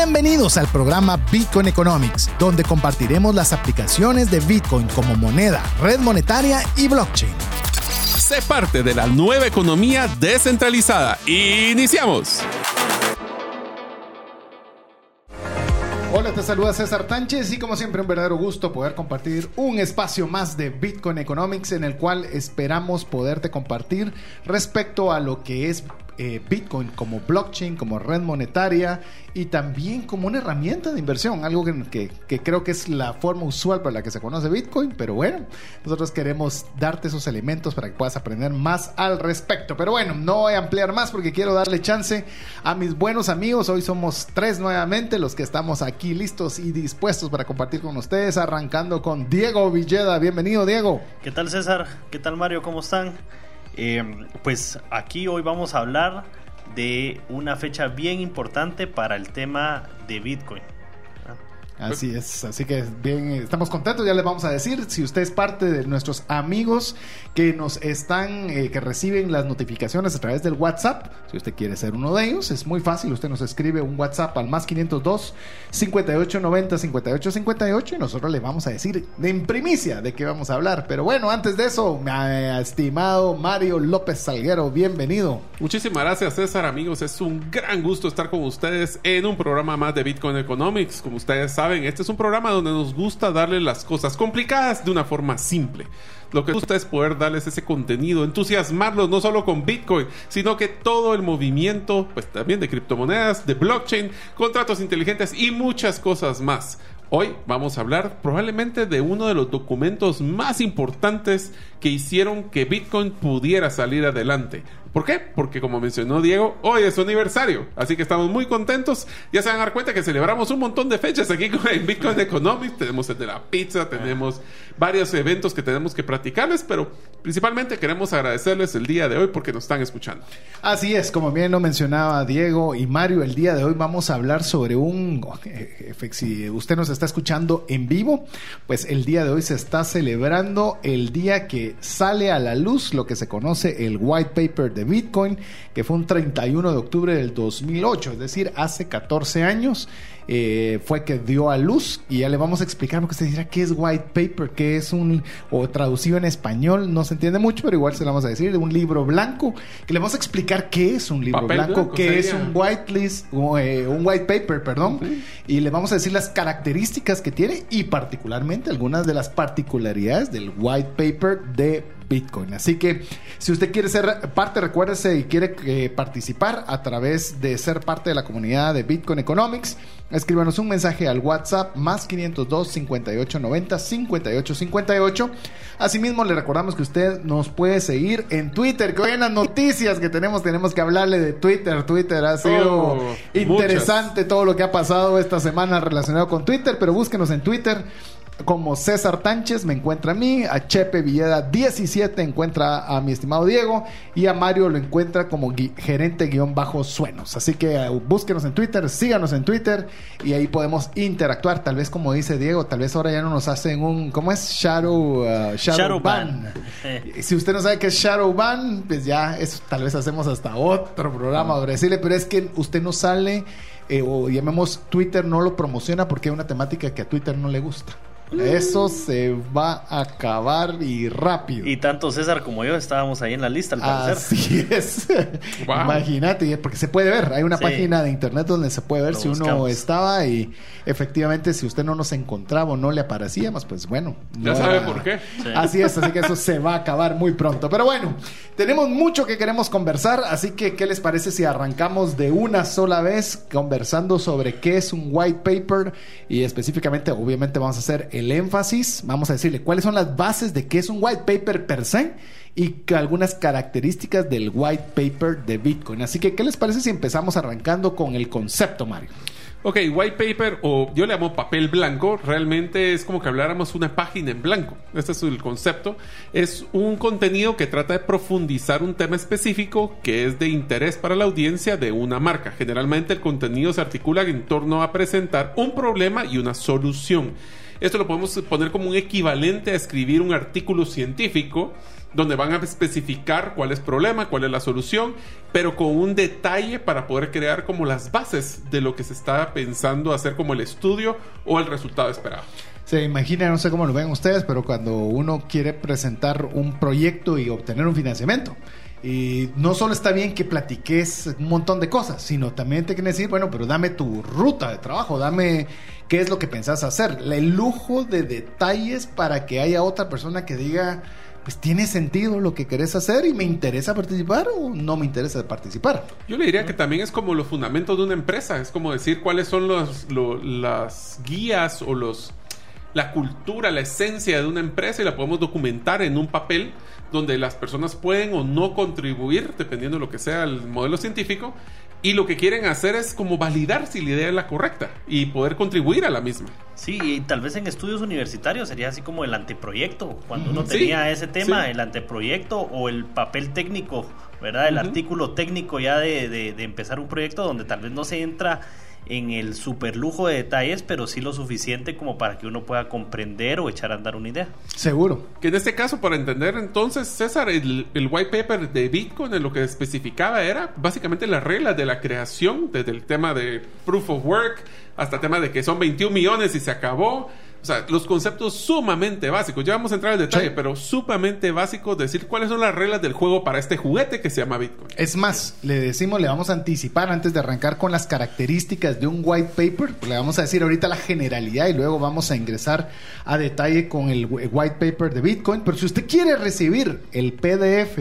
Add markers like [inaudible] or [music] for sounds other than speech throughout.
Bienvenidos al programa Bitcoin Economics, donde compartiremos las aplicaciones de Bitcoin como moneda, red monetaria y blockchain. Sé parte de la nueva economía descentralizada. ¡Iniciamos! Hola, te saluda César Tánchez y como siempre un verdadero gusto poder compartir un espacio más de Bitcoin Economics en el cual esperamos poderte compartir respecto a lo que es eh, Bitcoin como blockchain, como red monetaria y también como una herramienta de inversión, algo que, que, creo que es la forma usual para la que se conoce Bitcoin, pero bueno, nosotros queremos darte esos elementos para que puedas aprender más al respecto. Pero bueno, no voy a ampliar más porque quiero darle chance a mis buenos amigos. Hoy somos tres nuevamente los que estamos aquí listos y dispuestos para compartir con ustedes, arrancando con Diego Villeda. Bienvenido, Diego. ¿Qué tal, César? ¿Qué tal, Mario? ¿Cómo están? Eh, pues aquí hoy vamos a hablar de una fecha bien importante para el tema de Bitcoin. Así es, así que bien, estamos contentos, ya les vamos a decir, si usted es parte de nuestros amigos que nos están, eh, que reciben las notificaciones a través del WhatsApp, si usted quiere ser uno de ellos, es muy fácil, usted nos escribe un WhatsApp al más 502 5890 5858 y nosotros le vamos a decir en primicia de qué vamos a hablar. Pero bueno, antes de eso, mi estimado Mario López Salguero, bienvenido. Muchísimas gracias César, amigos, es un gran gusto estar con ustedes en un programa más de Bitcoin Economics, como ustedes saben este es un programa donde nos gusta darle las cosas complicadas de una forma simple. Lo que gusta es poder darles ese contenido, entusiasmarlos no solo con Bitcoin, sino que todo el movimiento, pues también de criptomonedas, de blockchain, contratos inteligentes y muchas cosas más. Hoy vamos a hablar probablemente de uno de los documentos más importantes que hicieron que Bitcoin pudiera salir adelante. ¿Por qué? Porque como mencionó Diego, hoy es su aniversario. Así que estamos muy contentos. Ya se van a dar cuenta que celebramos un montón de fechas aquí en Bitcoin Economics. Tenemos el de la pizza, tenemos varios eventos que tenemos que practicarles, pero principalmente queremos agradecerles el día de hoy porque nos están escuchando. Así es, como bien lo mencionaba Diego y Mario, el día de hoy vamos a hablar sobre un... Eh, si usted nos está escuchando en vivo, pues el día de hoy se está celebrando el día que sale a la luz lo que se conoce el white paper de Bitcoin, que fue un 31 de octubre del 2008, es decir, hace 14 años. Eh, fue que dio a luz y ya le vamos a explicar porque usted dirá qué es white paper, qué es un, o traducido en español, no se entiende mucho, pero igual se lo vamos a decir, de un libro blanco, que le vamos a explicar qué es un libro blanco, qué es un white list, eh, un white paper, perdón, y le vamos a decir las características que tiene y particularmente algunas de las particularidades del white paper de Bitcoin. Así que si usted quiere ser parte, recuérdese y quiere eh, participar a través de ser parte de la comunidad de Bitcoin Economics, escríbanos un mensaje al WhatsApp más 502 5890 5858. Asimismo, le recordamos que usted nos puede seguir en Twitter, que hoy en las noticias que tenemos, tenemos que hablarle de Twitter. Twitter ha sido oh, interesante todo lo que ha pasado esta semana relacionado con Twitter, pero búsquenos en Twitter como César Tánchez me encuentra a mí, a Chepe Villeda 17 encuentra a mi estimado Diego y a Mario lo encuentra como gerente guion bajo suenos. Así que eh, búsquenos en Twitter, síganos en Twitter y ahí podemos interactuar. Tal vez como dice Diego, tal vez ahora ya no nos hacen un, ¿cómo es? Shadow, uh, shadow, ban. Si usted no sabe qué es Shadow Ban, pues ya eso tal vez hacemos hasta otro programa sobre decirle, pero es que usted no sale eh, o llamemos Twitter no lo promociona porque hay una temática que a Twitter no le gusta. Eso se va a acabar y rápido. Y tanto César como yo estábamos ahí en la lista, al parecer. Así es. [laughs] Imagínate, porque se puede ver. Hay una página de internet donde se puede ver si uno estaba y efectivamente si usted no nos encontraba o no le aparecíamos, pues bueno. Ya sabe por qué. Así es, así que eso [laughs] se va a acabar muy pronto. Pero bueno, tenemos mucho que queremos conversar, así que ¿qué les parece si arrancamos de una sola vez conversando sobre qué es un white paper y específicamente, obviamente vamos a hacer el énfasis, vamos a decirle cuáles son las bases de qué es un white paper per se y algunas características del white paper de Bitcoin. Así que, ¿qué les parece si empezamos arrancando con el concepto, Mario? Ok, white paper o yo le llamo papel blanco, realmente es como que habláramos una página en blanco. Este es el concepto. Es un contenido que trata de profundizar un tema específico que es de interés para la audiencia de una marca. Generalmente el contenido se articula en torno a presentar un problema y una solución. Esto lo podemos poner como un equivalente a escribir un artículo científico donde van a especificar cuál es el problema, cuál es la solución, pero con un detalle para poder crear como las bases de lo que se está pensando hacer como el estudio o el resultado esperado. Se imagina, no sé cómo lo ven ustedes, pero cuando uno quiere presentar un proyecto y obtener un financiamiento, y no solo está bien que platiques un montón de cosas, sino también te quieren decir, bueno, pero dame tu ruta de trabajo, dame qué es lo que pensás hacer, el lujo de detalles para que haya otra persona que diga, pues tiene sentido lo que querés hacer y me interesa participar o no me interesa participar. Yo le diría que también es como los fundamentos de una empresa, es como decir cuáles son los, las guías o los la cultura, la esencia de una empresa y la podemos documentar en un papel donde las personas pueden o no contribuir, dependiendo de lo que sea el modelo científico, y lo que quieren hacer es como validar si la idea es la correcta y poder contribuir a la misma. Sí, y tal vez en estudios universitarios sería así como el anteproyecto, cuando uno tenía ese tema, el anteproyecto o el papel técnico, ¿verdad? El artículo técnico ya de, de empezar un proyecto donde tal vez no se entra en el super lujo de detalles, pero sí lo suficiente como para que uno pueda comprender o echar a andar una idea. Seguro. Que en este caso, para entender entonces, César, el, white paper de Bitcoin en lo que especificaba era básicamente las reglas de la creación, desde el tema de proof of work hasta el tema de que son 21 millones y se acabó o sea, los conceptos sumamente básicos. Ya vamos a entrar al detalle, pero sumamente básicos, decir cuáles son las reglas del juego para este juguete que se llama Bitcoin. Es más, le decimos, le vamos a anticipar antes de arrancar con las características de un white paper. Le vamos a decir ahorita la generalidad y luego vamos a ingresar a detalle con el white paper de Bitcoin. Pero si usted quiere recibir el PDF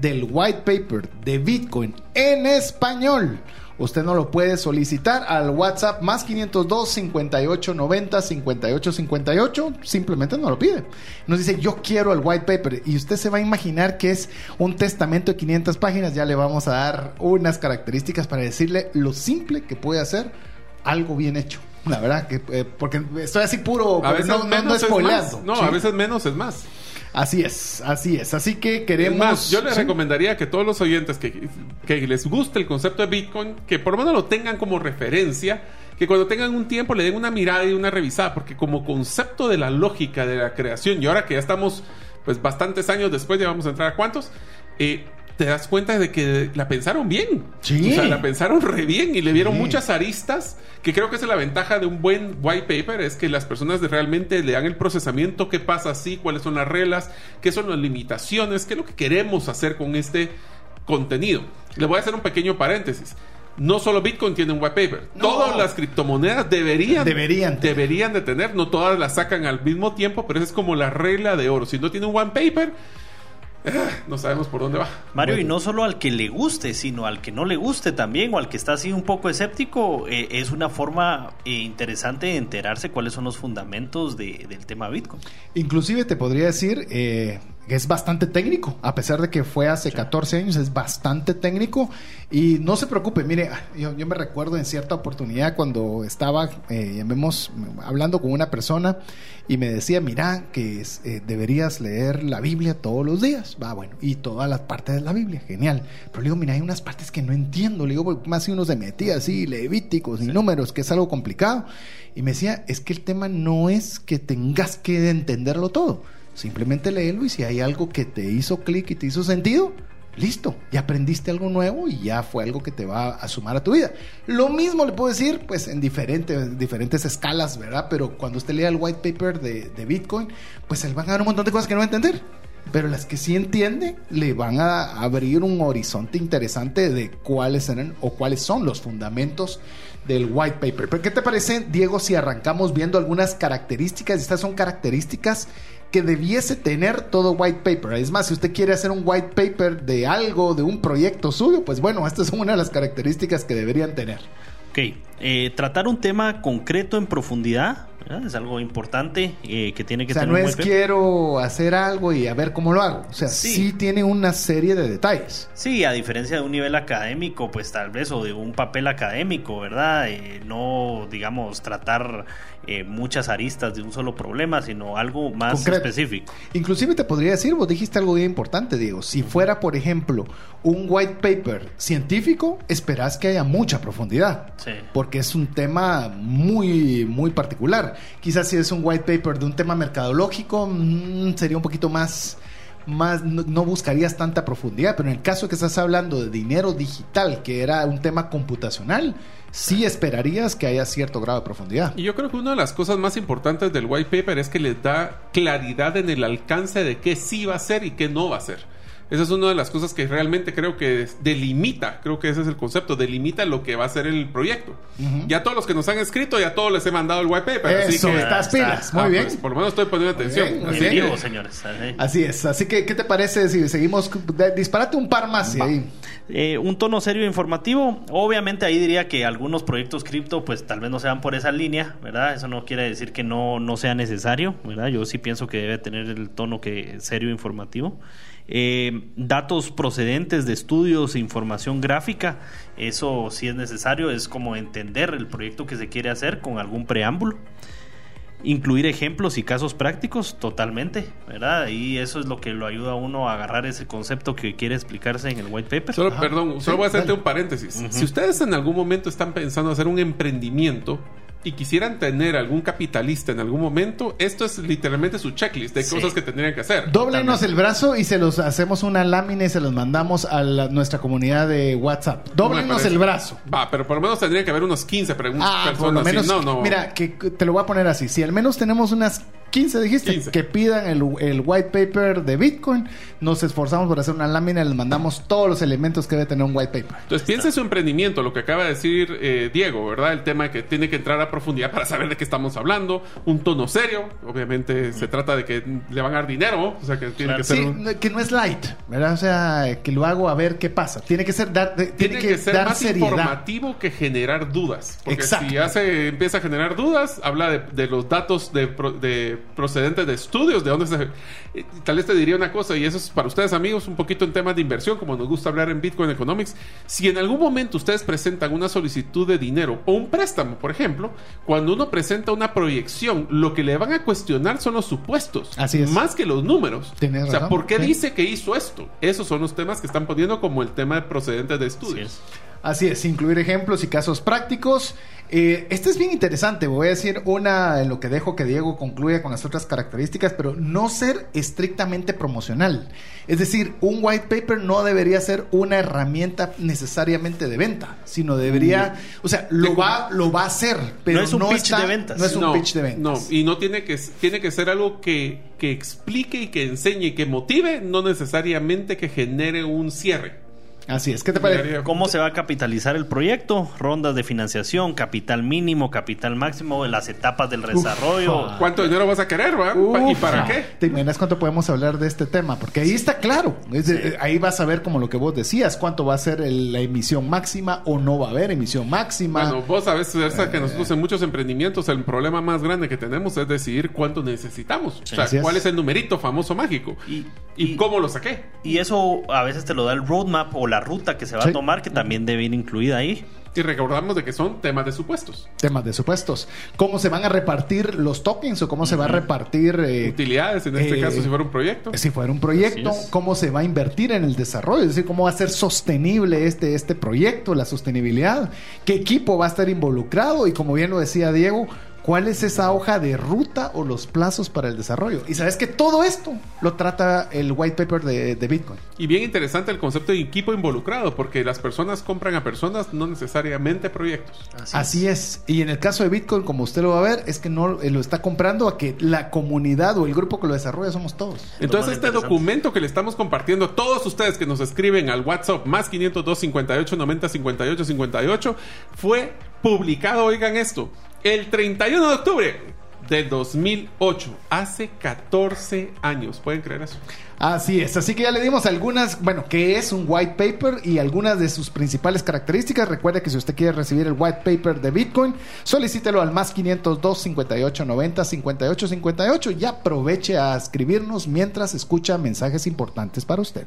del white paper de Bitcoin en español, usted no lo puede solicitar al WhatsApp más 502 58 90 58 58. Simplemente no lo pide. Nos dice, yo quiero el white paper. Y usted se va a imaginar que es un testamento de 500 páginas. Ya le vamos a dar unas características para decirle lo simple que puede hacer algo bien hecho. La verdad, que eh, porque estoy así puro, a veces no, menos es más. No, a veces menos es más. Así es, así es. Así que queremos. Más, yo les recomendaría que todos los oyentes que, que, les guste el concepto de Bitcoin, que por lo menos lo tengan como referencia, que cuando tengan un tiempo le den una mirada y una revisada, porque como concepto de la lógica de la creación, y ahora que ya estamos pues bastantes años después, ya vamos a entrar a cuántos, eh, te das cuenta de que la pensaron bien. Sí. O sea, la pensaron re bien y le dieron muchas aristas, que creo que es la ventaja de un buen white paper, es que las personas realmente le dan el procesamiento, qué pasa así, cuáles son las reglas, qué son las limitaciones, qué es lo que queremos hacer con este contenido. Le voy a hacer un pequeño paréntesis. No solo Bitcoin tiene un white paper. Todas las criptomonedas deberían, deberían, deberían de tener. No todas las sacan al mismo tiempo, pero esa es como la regla de oro. Si no tiene un white paper, [laughs] no sabemos por dónde va. Mario, y no solo al que le guste, sino al que no le guste también, o al que está así un poco escéptico, eh, es una forma eh, interesante de enterarse cuáles son los fundamentos del tema Bitcoin. Inclusive te podría decir, eh, es bastante técnico, a pesar de que fue hace 14 años, es bastante técnico. Y no se preocupe, mire, yo, me recuerdo en cierta oportunidad cuando estaba, eh, hablando con una persona y me decía, mira, que eh, deberías leer la Biblia todos los días. Va, bueno, y todas las partes de la Biblia, genial. Pero le digo, mira, hay unas partes que no entiendo. Le digo, más si uno se metía así, levíticos y números, que es algo complicado. Y me decía, es que el tema no es que tengas que entenderlo todo Simplemente léelo y si hay algo que te hizo clic y te hizo sentido, listo, ya aprendiste algo nuevo y ya fue algo que te va a sumar a tu vida. Lo mismo le puedo decir, pues en diferentes, diferentes escalas, ¿verdad? Pero cuando usted lea el white paper de, Bitcoin, pues él va a dar un montón de cosas que no va a entender. Pero las que sí entiende le van a abrir un horizonte interesante de cuáles eran o cuáles son los fundamentos del white paper. Pero ¿qué te parece, Diego, si arrancamos viendo algunas características? Estas son características que debiese tener todo white paper. Es más, si usted quiere hacer un white paper de algo, de un proyecto suyo, pues bueno, esta es una de las características que deberían tener. Ok, eh, tratar un tema concreto en profundidad es algo importante eh, que tiene que o sea, no es quiero hacer algo y a ver cómo lo hago. O sea, sí. tiene una serie de detalles. Sí, a diferencia de un nivel académico, pues tal vez, o de un papel académico, ¿verdad? Eh, no, digamos, tratar eh, muchas aristas de un solo problema, sino algo más específico. Inclusive te podría decir, vos dijiste algo bien importante, Diego. Si fuera, por ejemplo, un white paper científico, esperás que haya mucha profundidad. Sí. Porque es un tema muy, muy particular quizás si es un white paper de un tema mercadológico, mm, sería un poquito más más no, no, buscarías tanta profundidad, pero en el caso que estás hablando de dinero digital, que era un tema computacional, sí esperarías que haya cierto grado de profundidad. Y yo creo que una de las cosas más importantes del white paper es que les da claridad en el alcance de qué sí va a ser y qué no va a ser. Esa es una de las cosas que realmente creo que delimita, creo que ese es el concepto, delimita lo que va a ser el proyecto. Ya todos los que nos han escrito, ya todos les he mandado el white paper. Eso, así que, estás pilas, muy ah, bien. Pues, por lo menos estoy poniendo atención. Muy así, bien. Vivo, señores. Así es, así que ¿qué te parece si seguimos? disparate un par más y ahí. Eh, un tono serio e informativo. Obviamente ahí diría que algunos proyectos cripto pues tal vez no sean por esa línea, ¿verdad? Eso no quiere decir que no, no sea necesario, ¿verdad? Yo sí pienso que debe tener el tono que serio e informativo. Eh, datos procedentes de estudios e información gráfica, eso sí es necesario, es como entender el proyecto que se quiere hacer con algún preámbulo. Incluir ejemplos y casos prácticos, totalmente, ¿verdad? Y eso es lo que lo ayuda a uno a agarrar ese concepto que quiere explicarse en el white paper. Solo, Ajá. perdón, Sí, solo voy a hacerte dale. un paréntesis. Si ustedes en algún momento están pensando hacer un emprendimiento y quisieran tener algún capitalista en algún momento, esto es literalmente su checklist de Sí. cosas que tendrían que hacer. Dóblenos el brazo y se los hacemos una lámina y se los mandamos a la- nuestra comunidad de WhatsApp. Parece. el brazo. Va, pero por lo menos tendría que haber unos 15 preguntas. Ah, personas. por lo sí, menos. no, no. Mira, que te lo voy a poner así. Si al menos tenemos unas 15, dijiste, 15. que pidan el, el white paper de Bitcoin, nos esforzamos por hacer una lámina y les mandamos todos los elementos que debe tener un white paper. Entonces piensa en su emprendimiento, lo que acaba de decir eh, Diego, ¿verdad? El tema de que tiene que entrar a profundidad para saber de qué estamos hablando, un tono serio, obviamente se trata de que le van a dar dinero, o sea que tiene Claro. que ser Sí, un- no- que no es light, ¿verdad? O sea, que lo hago a ver qué pasa. Tiene que ser, dar, de- tiene, que, ser dar más seriedad. informativo que generar dudas. Porque Exacto. si hace, empieza a generar dudas, habla de, de los datos de, pro- de procedentes de estudios, de dónde se... eh, Tal vez te diría una cosa, y eso es para ustedes amigos, un poquito en temas de inversión, como nos gusta hablar en Bitcoin Economics. Si en algún momento ustedes presentan una solicitud de dinero o un préstamo, por ejemplo, cuando uno presenta una proyección, lo que le van a cuestionar son los supuestos. Así es. Más que los números. Tienes o sea, razón, ¿por qué sí. dice que hizo esto? Esos son los temas que están poniendo como el tema de procedentes de Así estudios. es. Así es, incluir ejemplos y casos prácticos. Eh, este es bien interesante, voy a decir una en lo que dejo que Diego concluya con las otras características, pero no ser estrictamente promocional. Es decir, un white paper no debería ser una herramienta necesariamente de venta, sino debería, o sea, lo va, lo va a hacer, pero No es un pitch está- de ventas. No es un no, pitch de ventas. No, y no tiene que, tiene que ser algo que, que explique y que enseñe y que motive, no necesariamente que genere un cierre. Así es, ¿qué te parece? ¿Cómo se va a capitalizar el proyecto? Rondas de financiación, capital mínimo, capital máximo, las etapas del desarrollo. Ufa. ¿Cuánto dinero vas a querer, va? ¿Y para qué? ¿Te imaginas cuánto podemos hablar de este tema? Porque ahí está claro. Es de- ahí vas a ver como lo que vos decías, cuánto va a ser el- la emisión máxima o no va a haber emisión máxima. Bueno, vos sabés César, Eh. que nosotros en muchos emprendimientos el problema más grande que tenemos es decidir cuánto necesitamos. O sea, cuál es el numerito famoso mágico. Y- ¿Y, y- cómo lo saqué? Y eso a veces te lo da el roadmap o la ruta que se va Sí. a tomar, que también debe ir incluida ahí. Y recordamos de que son temas de supuestos. Temas de supuestos. ¿Cómo se van a repartir los tokens o cómo se va a repartir eh, Utilidades, en este eh, caso, si fuera un proyecto. si fuera un proyecto? ¿Cómo se va a invertir en el desarrollo? Es decir, ¿cómo va a ser sostenible este, este proyecto, la sostenibilidad? ¿Qué equipo va a estar involucrado? Y como bien lo decía Diego, ¿cuál es esa hoja de ruta o los plazos para el desarrollo? Y sabes que todo esto lo trata el white paper de, de Bitcoin. Y bien interesante el concepto de equipo involucrado, porque las personas compran a personas, no necesariamente proyectos. Así es. Y en el caso de Bitcoin, como usted lo va a ver, es que no eh, lo está comprando a que la comunidad o el grupo que lo desarrolla somos todos. Entonces este documento que le estamos compartiendo a todos ustedes que nos escriben al WhatsApp más 502 58 90 58 58 fue publicado, oigan esto, el 31 de octubre del 2008, hace 14 años. ¿Pueden creer eso? Así es, así que ya le dimos algunas, bueno, qué es un white paper y algunas de sus principales características. Recuerde que si usted quiere recibir el white paper de Bitcoin, solicítelo al más 502 58 90 58 58 y aproveche a escribirnos mientras escucha mensajes importantes para usted.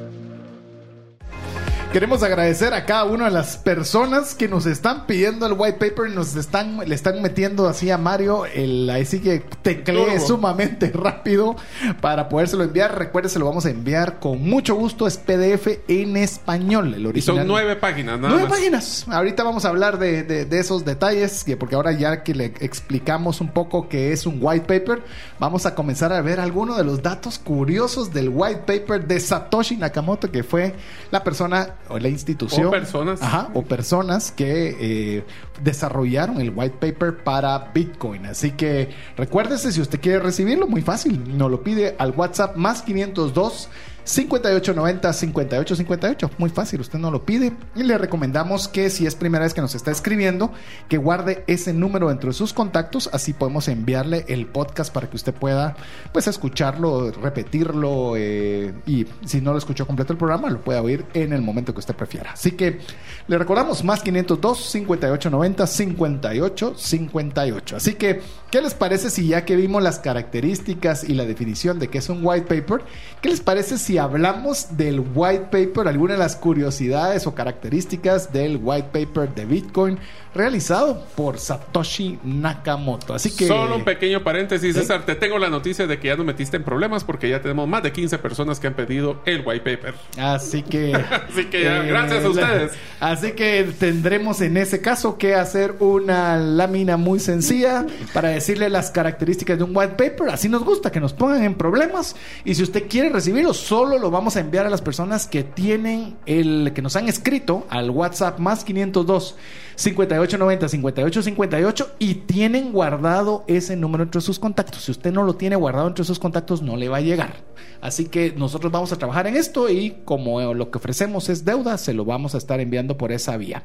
Queremos agradecer a cada una de las personas que nos están pidiendo el white paper, nos están, le están metiendo así a Mario, el, así que teclee sumamente [laughs] rápido para podérselo enviar. Recuerde, se lo vamos a enviar con mucho gusto, es PDF en español, el original. Y son nueve páginas, nada Nueve páginas. Ahorita vamos a hablar de, de, esos detalles, porque ahora ya que le explicamos un poco qué es un white paper, vamos a comenzar a ver algunos de los datos curiosos del white paper de Satoshi Nakamoto, que fue la persona o la institución. O personas. o personas que eh, desarrollaron el white paper para Bitcoin. Así que recuérdese, si usted quiere recibirlo, muy fácil, nos lo pide al WhatsApp más 502 5890 5858. Muy fácil, usted no lo pide. Y le recomendamos que si es primera vez que nos está escribiendo, que guarde ese número dentro de sus contactos. Así podemos enviarle el podcast para que usted pueda pues escucharlo, repetirlo. Eh, y si no lo escuchó completo el programa, lo pueda oír en el momento que usted prefiera. Así que le recordamos más 502 5890 5858. Así que, ¿qué les parece si ya que vimos las características y la definición de qué es un white paper, qué les parece si si hablamos del white paper, alguna de las curiosidades o características del white paper de Bitcoin realizado por Satoshi Nakamoto. Así que. Solo un pequeño paréntesis, César. Te tengo la noticia de que ya no metiste en problemas porque ya tenemos más de 15 personas que han pedido el white paper. Así que. [laughs] así que gracias a ustedes. Así que tendremos en ese caso que hacer una lámina muy sencilla para decirle las características de un white paper. Así nos gusta que nos pongan en problemas. Y si usted quiere recibirlo, solo lo vamos a enviar a las personas que tienen el que nos han escrito al WhatsApp más 502 5890 5858 y tienen guardado ese número entre sus contactos. Si usted no lo tiene guardado entre sus contactos, no le va a llegar. Así que nosotros vamos a trabajar en esto y como lo que ofrecemos es deuda, se lo vamos a estar enviando por esa vía.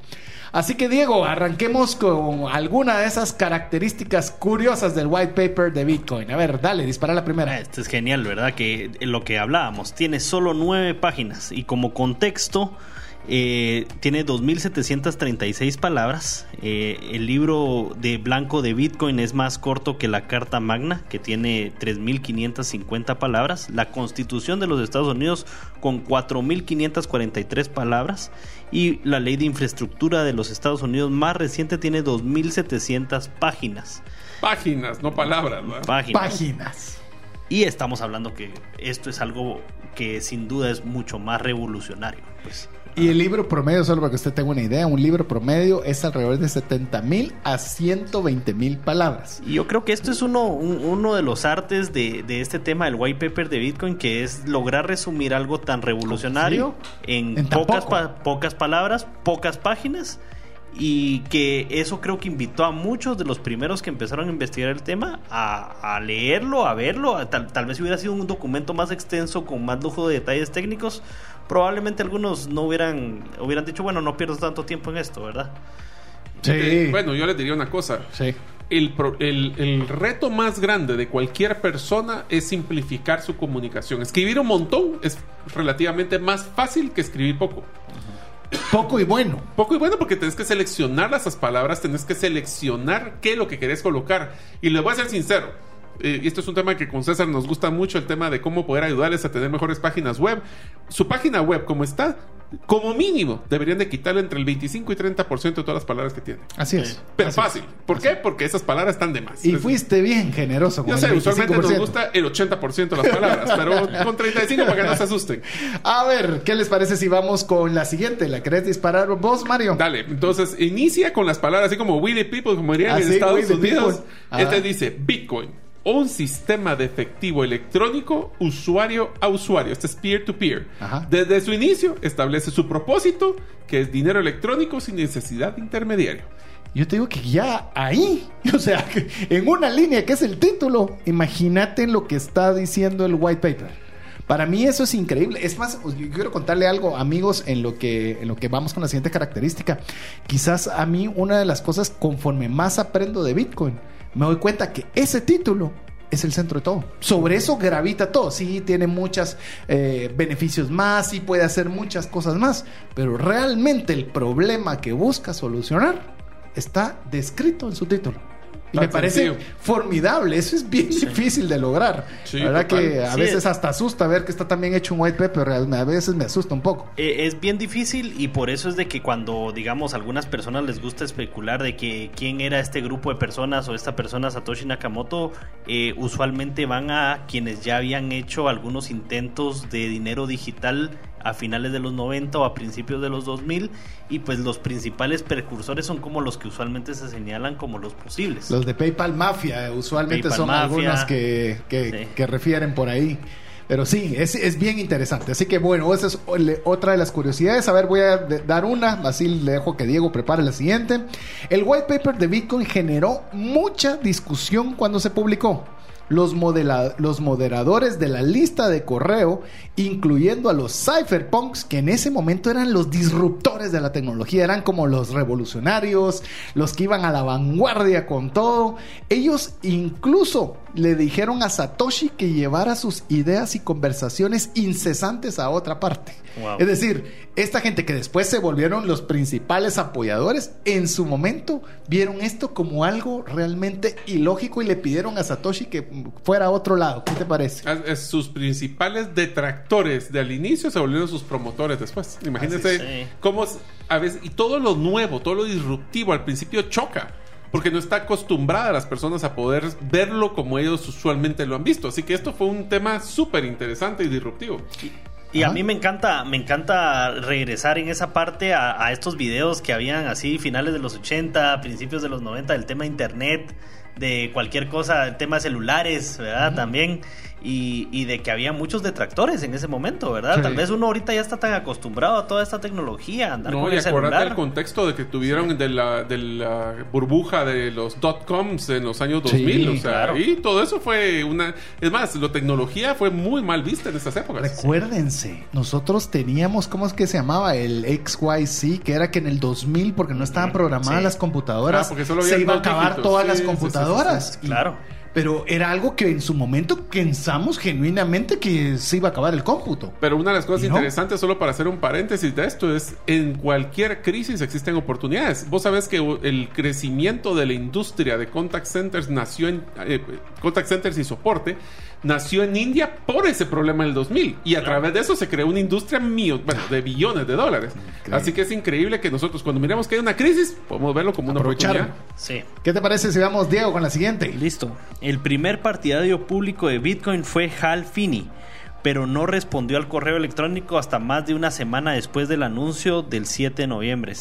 Así que Diego, arranquemos con alguna de esas características curiosas del white paper de Bitcoin. A ver, dale, dispara la primera. Esto es genial, ¿verdad? Que lo que hablábamos tiene solo nueve páginas y como contexto eh, tiene 2.736 palabras. Eh, el libro de blanco de Bitcoin es más corto que la Carta Magna, que tiene 3.550 palabras. La Constitución de los Estados Unidos con 4.543 palabras. Y la Ley de Infraestructura de los Estados Unidos más reciente tiene 2.700 páginas. Páginas, no palabras. Páginas. Páginas. Y estamos hablando que esto es algo que sin duda es mucho más revolucionario. Pues. Y el libro promedio, solo para que usted tenga una idea, un libro promedio es alrededor de 70 mil a 120 mil palabras. Y yo creo que esto es uno, uno de los artes de, este tema del white paper de Bitcoin, que es lograr resumir algo tan revolucionario en, pocas, pocas palabras, pocas páginas y que eso creo que invitó a muchos de los primeros que empezaron a investigar el tema a, leerlo, a verlo. tal, tal, vez hubiera sido un documento más extenso con más lujo de detalles técnicos, probablemente algunos no hubieran, hubieran dicho, bueno, no pierdas tanto tiempo en esto, ¿verdad? Sí. bueno, yo les diría una cosa. Sí. El, el, el, reto más grande de cualquier persona es simplificar su comunicación. Escribir un montón es relativamente más fácil que escribir poco. Poco y bueno. Poco y bueno porque tenés que seleccionar esas palabras, tenés que seleccionar qué es lo que querés colocar. Y les voy a ser sincero, eh, y esto es un tema que con César nos gusta mucho, el tema de cómo poder ayudarles a tener mejores páginas web. Su página web, como está, como mínimo, deberían de quitarle entre el 25 y 30% de todas las palabras que tiene. Así es. Pero fácil. ¿Por qué? Porque esas palabras están de más. Y fuiste bien generoso. Con Yo sé, usualmente nos gusta el 80% de las palabras, pero con 35 para que no se asusten. [laughs] A ver, ¿qué les parece si vamos con la siguiente? ¿La querés disparar vos, Mario? Dale, entonces inicia con las palabras así como Willy People, como dirían en Estados Unidos. Este dice Bitcoin un sistema de efectivo electrónico usuario a usuario. Este es peer-to-peer. Desde su inicio establece su propósito, que es dinero electrónico sin necesidad de intermediario. Yo te digo que ya ahí, [laughs] o sea, que en una línea que es el título, imagínate lo que está diciendo el white paper. Para mí eso es increíble. Es más, yo quiero contarle algo, amigos, en lo que en lo que vamos con la siguiente característica. Quizás a mí una de las cosas conforme más aprendo de Bitcoin, me doy cuenta que ese título es el centro de todo. Sobre eso gravita todo. Sí, tiene muchos beneficios más, sí puede hacer muchas cosas más, pero realmente el problema que busca solucionar está descrito en su título. Y me parece sencillo. formidable. Eso es bien difícil de lograr. Sí, la verdad total. que a Sí, veces es- hasta asusta ver que está también hecho un white paper. A veces me asusta un poco. Eh, es bien difícil y por eso es de que cuando, digamos, a algunas personas les gusta especular de que quién era este grupo de personas o esta persona Satoshi Nakamoto, eh, usualmente van a quienes ya habían hecho algunos intentos de dinero digital a finales de los 90 o a principios de los 2000 y pues los principales precursores son como los que usualmente se señalan como los posibles. Los de PayPal Mafia, usualmente PayPal son Mafia. algunas que, que, Sí. que refieren por ahí. Pero sí, es, es bien interesante. Así que bueno, esa es otra de las curiosidades. A ver, voy a dar una, así le dejo que Diego prepare la siguiente. El white paper de Bitcoin generó mucha discusión cuando se publicó. Los, modela- los moderadores de la lista de correo, incluyendo a los cypherpunks, que en ese momento eran los disruptores de la tecnología, eran como los revolucionarios, los que iban a la vanguardia con todo. Ellos incluso le dijeron a Satoshi que llevara sus ideas y conversaciones incesantes a otra parte. Wow. Es decir, esta gente que después se volvieron los principales apoyadores, en su momento vieron esto como algo realmente ilógico y le pidieron a Satoshi que fuera a otro lado. ¿Qué te parece? Es- es sus principales detractores de al inicio se volvieron sus promotores después. Imagínense. Sí. cómo a veces y todo lo nuevo, todo lo disruptivo al principio choca. Porque no está acostumbrada a las personas a poder verlo como ellos usualmente lo han visto. Así que esto fue un tema súper interesante y disruptivo. Y a mí me encanta, me encanta regresar en esa parte a, a estos videos que habían así finales de los 80, principios de los 90, del tema internet, de cualquier cosa, el tema celulares, ¿verdad? También. Y, y de que había muchos detractores en ese momento, ¿verdad? Sí. Tal vez uno ahorita ya está tan acostumbrado a toda esta tecnología, andar No, con y el celular. el contexto de que tuvieron de, la, de la burbuja de los dot-coms en los años Sí, 2000. o sea, claro. y todo eso fue una... Es más, la tecnología fue muy mal vista en esas épocas. Recuérdense, nosotros teníamos, ¿cómo es que se llamaba? El XYZ, que era que en el 2000, porque no estaban programadas Sí. las computadoras, Ah, porque solo se iba a acabar dígitos. todas Sí, las sí, sí, sí, computadoras. sí, Y- Claro. Pero era algo que en su momento pensamos genuinamente que se iba a acabar el cómputo. Pero una de las cosas interesantes, solo para hacer un paréntesis de esto, es en cualquier crisis existen oportunidades. Vos sabés que el crecimiento de la industria de contact centers nació en eh, contact centers y soporte nació en India por ese problema del 2000 y a través de eso se creó una industria mío, bueno, de billones de dólares. Increíble. Así que es increíble que nosotros cuando miremos que hay una crisis podemos verlo como una Aprovechar. oportunidad. Sí. ¿Qué te parece si vamos, Diego, con la siguiente? Listo. El primer partidario público de Bitcoin fue Hal Finney, pero no respondió al correo electrónico hasta más de una semana después del anuncio del 7 de noviembre.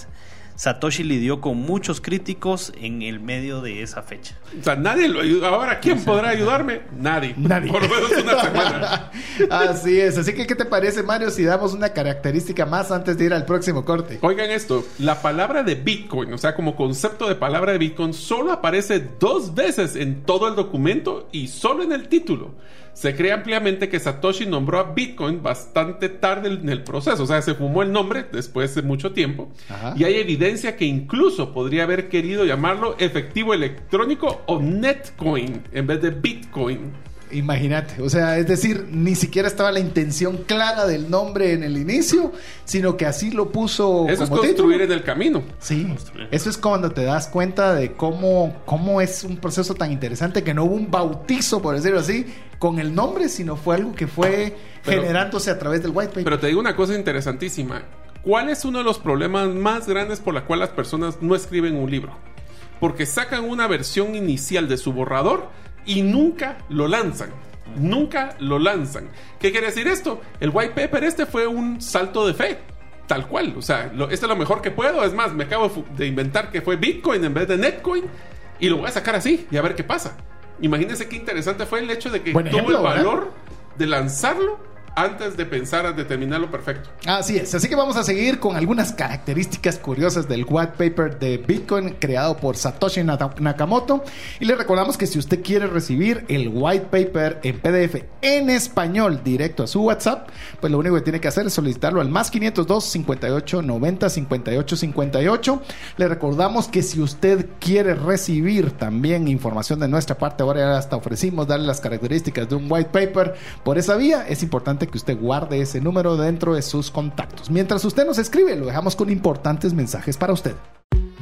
Satoshi lidió con muchos críticos en el medio de esa fecha. O sea, nadie lo ayuda. Ahora, ¿quién podrá ayudarme? Nadie. Nadie. Por lo menos una [laughs] semana. Así es. Así que, ¿qué te parece, Mario, si damos una característica más antes de ir al próximo corte? Oigan esto, la palabra de Bitcoin, o sea, como concepto de palabra de Bitcoin, solo aparece dos veces en todo el documento y solo en el título. Se cree ampliamente que Satoshi nombró a Bitcoin bastante tarde en el proceso, o sea, se fumó el nombre después de mucho tiempo. Ajá. Y hay evidencia que incluso podría haber querido llamarlo efectivo electrónico o Netcoin en vez de Bitcoin. Imagínate, o sea, es decir, ni siquiera estaba la intención clara del nombre en el inicio, sino que así lo puso Eso es construir título. en el camino. Sí, Construir. eso es cuando te das cuenta de cómo, cómo es un proceso tan interesante que no hubo un bautizo, por decirlo así, con el nombre, sino fue algo que fue Pero- generándose a través del white paper. Pero te digo una cosa interesantísima. ¿Cuál es uno de los problemas más grandes por la cual las personas no escriben un libro? Porque sacan una versión inicial de su borrador y nunca lo lanzan. Nunca lo lanzan. ¿Qué quiere decir esto? El white paper este fue un salto de fe. Tal cual. O sea, lo, esto es lo mejor que puedo. Es más, me acabo de inventar que fue Bitcoin en vez de Netcoin. Y lo voy a sacar así y a ver qué pasa. Imagínense qué interesante fue el hecho de que tuvo el valor de lanzarlo antes de pensar a determinar lo perfecto. Así es, así que vamos a seguir con algunas características curiosas del white paper de Bitcoin creado por Satoshi Nakamoto. Y le recordamos que si usted quiere recibir el white paper en PDF en español directo a su WhatsApp, pues lo único que tiene que hacer es solicitarlo al más 502 58 90 58 58. Le recordamos que si usted quiere recibir también información de nuestra parte, ahora ya hasta ofrecimos darle las características de un white paper por esa vía, es que usted guarde ese número dentro de sus contactos. Mientras usted nos escribe, lo dejamos con importantes mensajes para usted.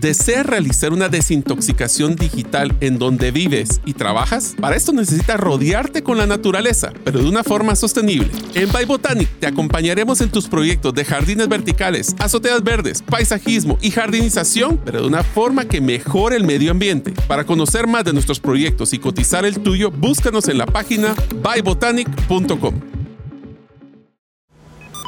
¿Desea realizar una desintoxicación digital en donde vives y trabajas? Para esto necesitas rodearte con la naturaleza, pero de una forma sostenible. En By Botanic te acompañaremos en tus proyectos de jardines verticales, azoteas verdes, paisajismo y jardinización, pero de una forma que mejore el medio ambiente. Para conocer más de nuestros proyectos y cotizar el tuyo, búscanos en la página bybotanic.com.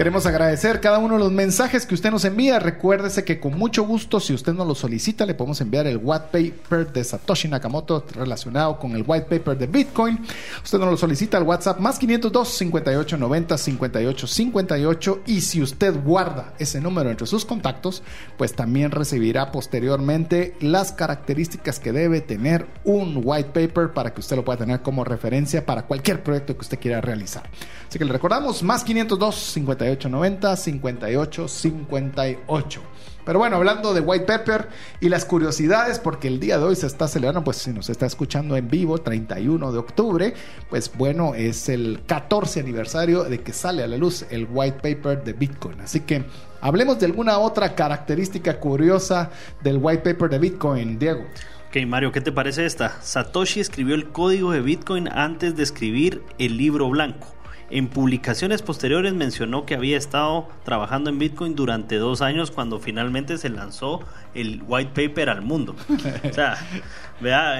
Queremos agradecer cada uno de los mensajes que usted nos envía. Recuérdese que con mucho gusto, si usted nos lo solicita, le podemos enviar el white paper de Satoshi Nakamoto relacionado con el white paper de Bitcoin. Usted nos lo solicita al WhatsApp más 502 58 90 58 58 y si usted guarda ese número entre sus contactos, pues también recibirá posteriormente las características que debe tener un white paper para que usted lo pueda tener como referencia para cualquier proyecto que usted quiera realizar. Así que le recordamos más 502 58 5890 5858. Pero bueno, hablando de White Pepper y las curiosidades, porque el día de hoy se está celebrando, pues si nos está escuchando en vivo, 31 de octubre, pues bueno, es el 14 aniversario de que sale a la luz el White Paper de Bitcoin. Así que hablemos de alguna otra característica curiosa del White Paper de Bitcoin, Diego. Ok, Mario, ¿qué te parece esta? Satoshi escribió el código de Bitcoin antes de escribir el libro blanco. En publicaciones posteriores mencionó que había estado trabajando en Bitcoin durante dos años cuando finalmente se lanzó el white paper al mundo. O sea,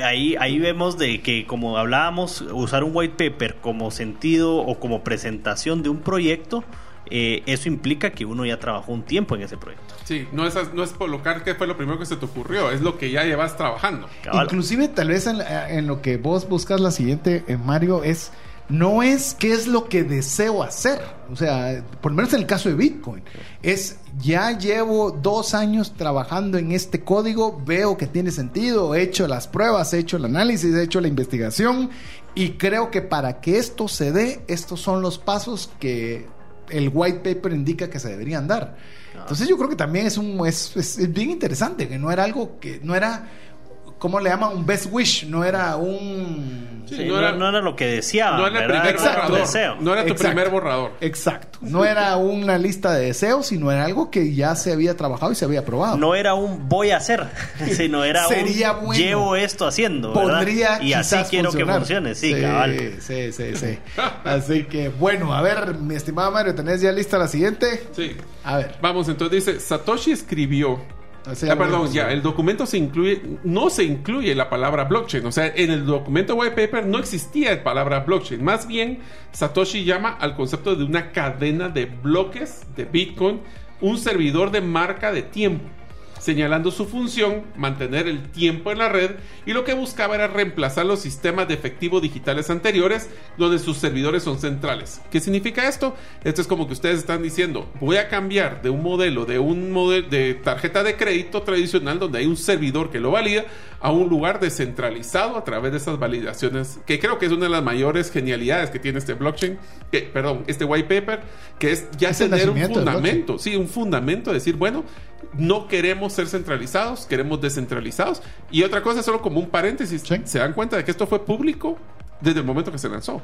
ahí, ahí vemos de que como hablábamos, usar un white paper como sentido o como presentación de un proyecto, eh, eso implica que uno ya trabajó un tiempo en ese proyecto. Sí, no es, no es colocar qué fue lo primero que se te ocurrió, es lo que ya llevas trabajando. Inclusive tal vez en, en, lo que vos buscas la siguiente, en Mario, es no es qué es lo que deseo hacer. O sea, por lo menos en el caso de Bitcoin, es ya llevo dos años trabajando en este código, veo que tiene sentido, he hecho las pruebas, he hecho el análisis, he hecho la investigación y creo que para que esto se dé, estos son los pasos que el white paper indica que se deberían dar. Entonces yo creo que también es un es, es bien interesante, que no era algo que no era ¿cómo le llaman? Un best wish, no era un... no, era, lo que deseaba. No era el primer borrador. No era tu primer borrador. Exacto. No era una lista de deseos, sino era algo que ya se había trabajado y se había probado. No era un voy a hacer, [laughs] sino era Sería un llevo esto haciendo. Podría Y así quiero que funcione, sí, sí cabal. Sí, sí, sí. así que, bueno, a ver, mi estimado Mario, ¿tenés ya lista la siguiente? Sí. A ver. Vamos, entonces dice, Satoshi escribió Ah, perdón, ya, el documento se incluye, no se incluye la palabra blockchain. O sea, en el documento white paper no existía la palabra blockchain. Más bien, Satoshi llama al concepto de una cadena de bloques de Bitcoin un servidor de marca de tiempo señalando su función, mantener el tiempo en la red, y lo que buscaba era reemplazar los sistemas de efectivo digitales anteriores, donde sus servidores son centrales. ¿Qué significa esto? Esto es como que ustedes están diciendo, voy a cambiar de un modelo, de un modelo de tarjeta de crédito tradicional, donde hay un servidor que lo valida, a un lugar descentralizado a través de esas validaciones, que creo que es una de las mayores genialidades que tiene este blockchain, que, perdón, este white paper, que es ya tener un fundamento, sí, un fundamento, decir, bueno, no queremos ser centralizados, queremos descentralizados. Y otra cosa, solo como un paréntesis, se dan cuenta de que esto fue público desde el momento que se lanzó.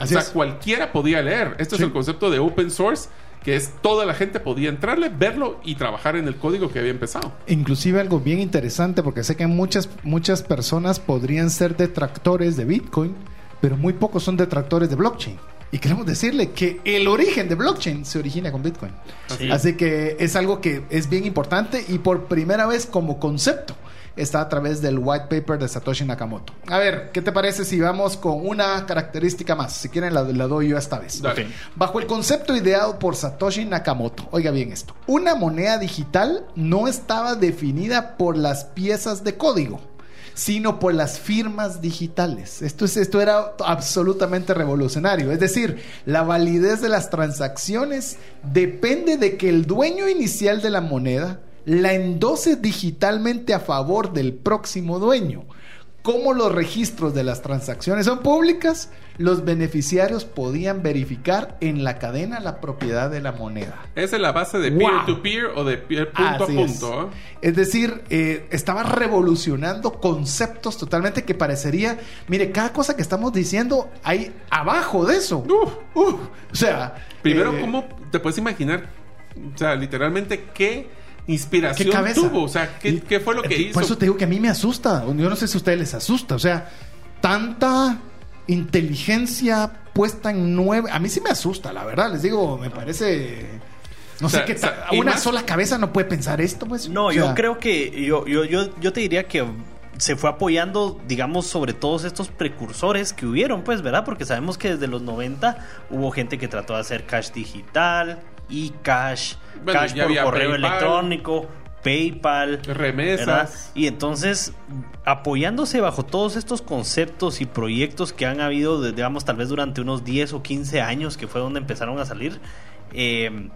o sea, cualquiera podía leer. Este es el concepto de open source que es toda la gente podía entrarle, verlo y trabajar en el código que había empezado. Inclusive algo bien interesante, porque sé que muchas, muchas personas podrían ser detractores de Bitcoin, pero muy pocos son detractores de blockchain. Y queremos decirle que el origen de blockchain se origina con Bitcoin. Sí. Así que es algo que es bien importante y por primera vez como concepto está a través del white paper de Satoshi Nakamoto. A ver, ¿qué te parece si vamos con una característica más? Si quieren la, la doy yo esta vez. Dale. Bajo el concepto ideado por Satoshi Nakamoto, oiga bien esto, una moneda digital no estaba definida por las piezas de código, sino por las firmas digitales. Esto, es, esto era absolutamente revolucionario. Es decir, la validez de las transacciones depende de que el dueño inicial de la moneda la endose digitalmente a favor del próximo dueño. Como los registros de las transacciones son públicas, los beneficiarios podían verificar en la cadena la propiedad de la moneda. Esa es la base de Wow. peer-to-peer o de peer- punto Así a es. punto. Es decir, eh, estaba revolucionando conceptos totalmente que parecería, mire, cada cosa que estamos diciendo hay abajo de eso. Uf. Uf. o sea, Primero, eh, ¿cómo te puedes imaginar? O sea, literalmente, ¿qué inspiración tuvo? O sea, ¿qué, qué fue lo que eh, hizo? Por eso te digo que a mí me asusta. Yo no sé si a ustedes les asusta. O sea, tanta inteligencia puesta en nueve. A mí sí me asusta, la verdad. Les digo, me parece. No O sea, sé qué o sea, ta- y Una más- sola cabeza no puede pensar esto, pues. No, O yo creo que yo, yo, yo, yo te diría que se fue apoyando, digamos, sobre todos estos precursores que hubieron, pues, ¿verdad? Porque sabemos que desde los 90 hubo gente que trató de hacer cash digital, e-cash, Bueno, cash ya por correo PayPal. electrónico, PayPal. Remesas. ¿verdad? Y entonces, apoyándose bajo todos estos conceptos y proyectos que han habido, de- digamos, tal vez durante unos 10 o 15 años, que fue donde empezaron a salir, eh,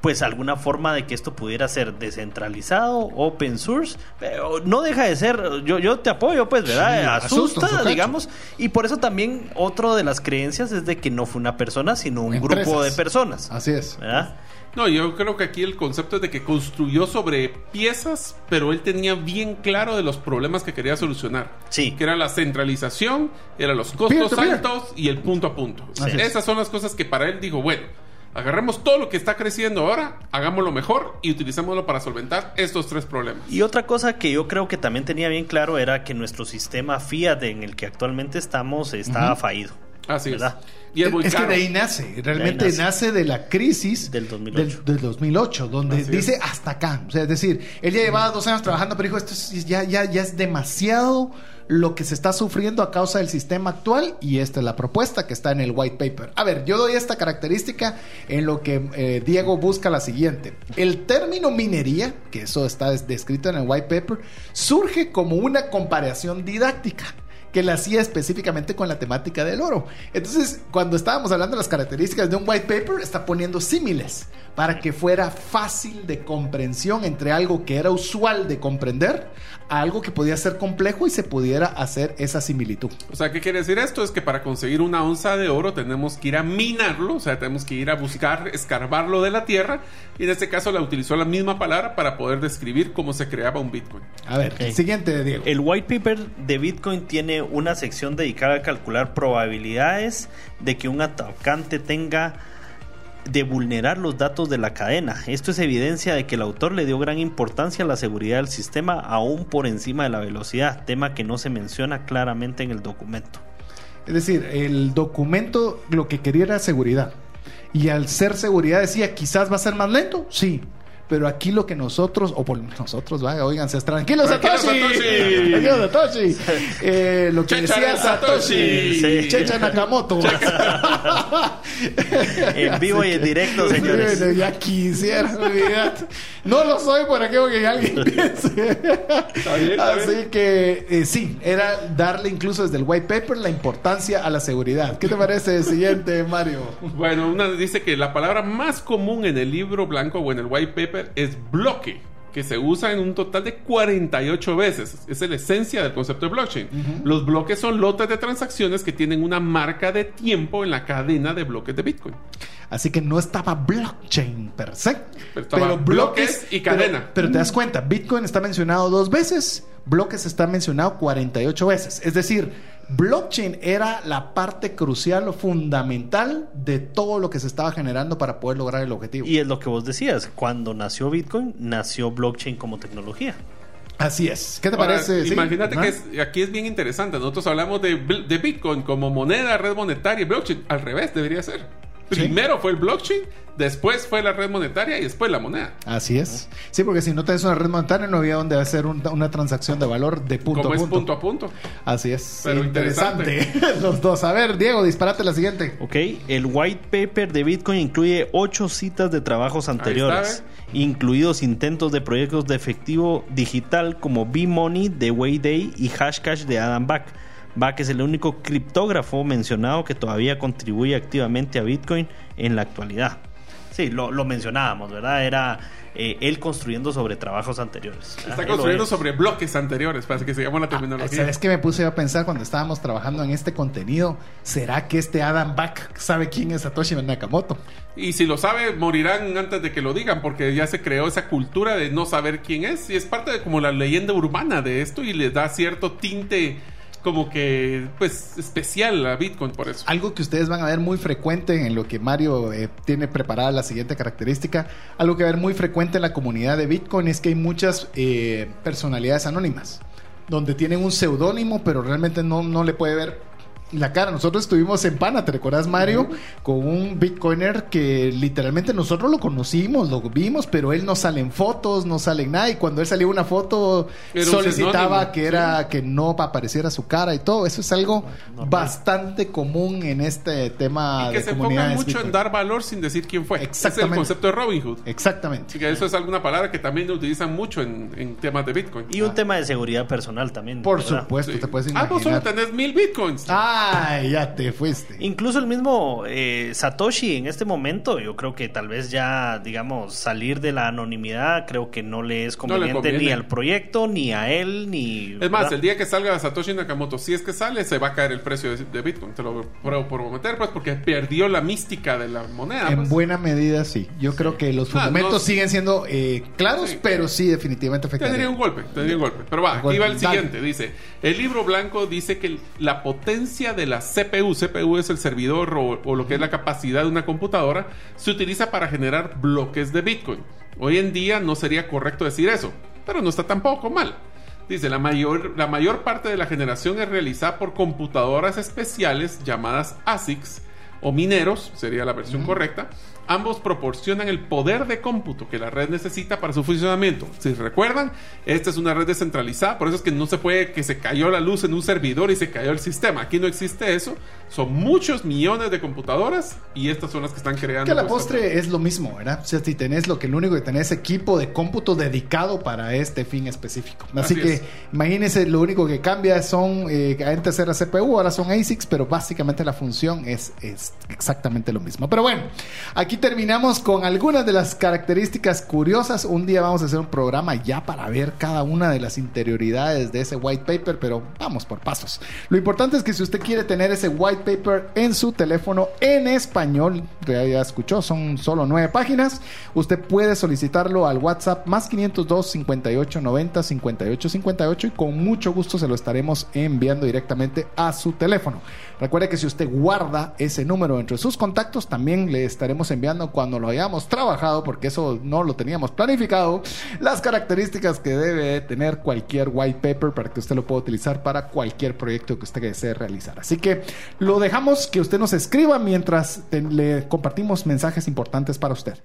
pues alguna forma de que esto pudiera ser descentralizado, open source, pero no deja de ser, yo, yo te apoyo, pues, ¿verdad? Sí, asusta, digamos, y por eso también otro de las creencias es de que no fue una persona, sino un Empresas. grupo de personas, Así es. ¿verdad? No, yo creo que aquí el concepto es de que construyó sobre piezas, pero él tenía bien claro de los problemas que quería solucionar. Sí. Que era la centralización, eran los costos altos y el punto a punto. Esas son las cosas que para él dijo, bueno, agarremos todo lo que está creciendo ahora, hagámoslo mejor y utilicémoslo para solventar estos tres problemas. Y otra cosa que yo creo que también tenía bien claro era que nuestro sistema Fiat en el que actualmente estamos estaba fallido. Así ¿verdad? es. Y es muy es caro. que de ahí nace, realmente nace. nace. de la crisis Del 2008. del, del 2008, donde Así dice es. hasta acá. O sea, es decir, él ya llevaba dos años trabajando, pero dijo, esto es- ya, ya, ya es demasiado lo que se está sufriendo a causa del sistema actual y esta es la propuesta que está en el white paper. A ver, yo doy esta característica en lo que eh, Diego busca la siguiente. El término minería, que eso está des- descrito en el white paper, surge como una comparación didáctica que la hacía específicamente con la temática del oro. Entonces, cuando estábamos hablando de las características de un white paper, está poniendo símiles para que fuera fácil de comprensión entre algo que era usual de comprender a algo que podía ser complejo y se pudiera hacer esa similitud. O sea, ¿qué quiere decir esto? Es que para conseguir una onza de oro tenemos que ir a minarlo, o sea, tenemos que ir a buscar, escarbarlo de la tierra, y en este caso la utilizó la misma palabra para poder describir cómo se creaba un Bitcoin. A ver, Ok. siguiente, Diego. El white paper de Bitcoin tiene una sección dedicada a calcular probabilidades de que un atacante tenga de vulnerar los datos de la cadena. Esto es evidencia de que el autor le dio gran importancia a la seguridad del sistema aún por encima de la velocidad, tema que no se menciona claramente en el documento. Es decir, el documento lo que quería era seguridad. Y al ser seguridad decía, quizás va a ser más lento. Sí. Pero aquí lo que nosotros, o por nosotros, vaya, oíganse, tranquilos, Tranquilo, Satoshi. Satoshi. Tranquilo, Satoshi. Eh, lo que Checha decía Satoshi. Satoshi. Sí. Checha Nakamoto. [laughs] En vivo y en directo, señores. Sí, Ya quisiera, olvídate. No lo soy por aquello que alguien piense. Está bien, está Así bien. que eh, sí, era darle incluso desde el white paper la importancia a la seguridad. ¿Qué te parece el siguiente, Mario? Bueno, una dice que la palabra más común en el libro blanco o en el white paper es bloque, que se usa en un total de 48 veces. Es la esencia del concepto de blockchain. Los bloques son lotes de transacciones que tienen una marca de tiempo en la cadena de bloques de Bitcoin. Así que no estaba blockchain per se, Pero estaba bloques y cadena. Pero, pero te das cuenta, Bitcoin está mencionado dos veces, bloques está mencionado 48 veces. Es decir, blockchain era la parte crucial o fundamental de todo lo que se estaba generando para poder lograr el objetivo. Y es lo que vos decías, cuando nació Bitcoin, nació blockchain como tecnología. Así es. ¿Qué te parece? Imagínate que aquí es bien interesante. Nosotros hablamos de, de Bitcoin como moneda, red monetaria y blockchain. Al revés, debería ser. Primero fue el blockchain, después fue la red monetaria y después la moneda. Así es. Sí, porque si no tenés una red monetaria no había donde hacer una transacción de valor de punto Como a punto. es punto a punto. Así es. Pero interesante. [laughs] Los dos. A ver, Diego, disparate la siguiente. Ok, el white paper de Bitcoin incluye ocho citas de trabajos anteriores, incluidos intentos de proyectos de efectivo digital como B-Money de Wayday y Hashcash de Adam Back que es el único criptógrafo mencionado que todavía contribuye activamente a Bitcoin en la actualidad. Sí, lo, mencionábamos, ¿verdad? Era eh, él construyendo sobre trabajos anteriores. Está construyendo sobre bloques anteriores, para que sigamos la ah, terminología. ¿Sabes qué me puse a pensar cuando estábamos trabajando en este contenido? ¿Será que este Adam Back sabe quién es Satoshi Nakamoto? Y si lo sabe, morirán antes de que lo digan, porque ya se creó esa cultura de no saber quién es. Y es parte de como la leyenda urbana de esto y le da cierto tinte como que, pues, especial a Bitcoin por eso. Algo que ustedes van a ver muy frecuente en lo que Mario eh, tiene preparada la siguiente característica, algo que ver muy frecuente en la comunidad de Bitcoin es que hay muchas eh, personalidades anónimas, donde tienen un seudónimo, pero realmente no, no le puede ver la cara. Nosotros estuvimos en Pana, ¿te recuerdas, Mario? Con un Bitcoiner que literalmente nosotros lo conocimos, lo vimos, pero él no sale en fotos, no sale en nada. Y cuando él salió una foto, solicitaba que era que no apareciera su cara y todo. Eso es algo bastante común en este tema y que se enfoca mucho en dar valor sin decir quién fue. Exactamente. Es el concepto de Robin Hood. Exactamente. Y que eso es alguna palabra que también utilizan mucho en, temas de Bitcoin. Y un tema de seguridad personal también. Por supuesto, te puedes imaginar. Ah, vos solo tenés mil Bitcoins. Ah, Ay, ya te fuiste. Incluso el mismo eh, Satoshi en este momento, yo creo que tal vez ya, digamos, salir de la anonimidad, creo que no le es conveniente ni al proyecto, ni a él, ni... Es más, el día que salga Satoshi Nakamoto, si es que sale, se va a caer el precio de, Bitcoin. Te lo pruebo por meter, pues, porque perdió la mística de la moneda. En pues. buena medida, sí. Yo creo que los ah, fundamentos siguen siendo eh, claros, pero sí, definitivamente afectaría. Tendría un golpe, tendría un golpe. Pero va, aquí va el siguiente. Dice, el libro blanco dice que la potencia de la CPU, CPU es el servidor o, lo que es la capacidad de una computadora, se utiliza para generar bloques de Bitcoin. Hoy en día no sería correcto decir eso, pero no está tampoco mal. Dice, la mayor, la mayor parte de la generación es realizada por computadoras especiales llamadas ASICs o mineros, sería la versión correcta, Ambos proporcionan el poder de cómputo que la red necesita para su funcionamiento. Si recuerdan, esta es una red descentralizada, por eso es que no se puede que se cayó la luz en un servidor y se cayó el sistema. Aquí no existe eso. Son muchos millones de computadoras y estas son las que están creando. Que la postre es lo mismo, ¿verdad? O sea, si tenés lo que lo único que tenés equipo de cómputo dedicado para este fin específico. Así, que imagínense, lo único que cambia son, eh, antes era CPU, ahora son ASICs, pero básicamente la función es, es exactamente lo mismo. Pero bueno, aquí terminamos con algunas de las características curiosas. Un día vamos a hacer un programa ya para ver cada una de las interioridades de ese white paper, pero vamos por pasos. Lo importante es que si usted quiere tener ese white paper en su teléfono en español, ya escuchó, son solo nueve páginas, usted puede solicitarlo al WhatsApp más 502 58 90 58 58 y con mucho gusto se lo estaremos enviando directamente a su teléfono. Recuerde que si usted guarda ese número entre sus contactos, también le estaremos enviando cuando lo hayamos trabajado, porque eso no lo teníamos planificado, las características que debe tener cualquier white paper para que usted lo pueda utilizar para cualquier proyecto que usted desee realizar. Así que lo dejamos que usted nos escriba mientras le compartimos mensajes importantes para usted.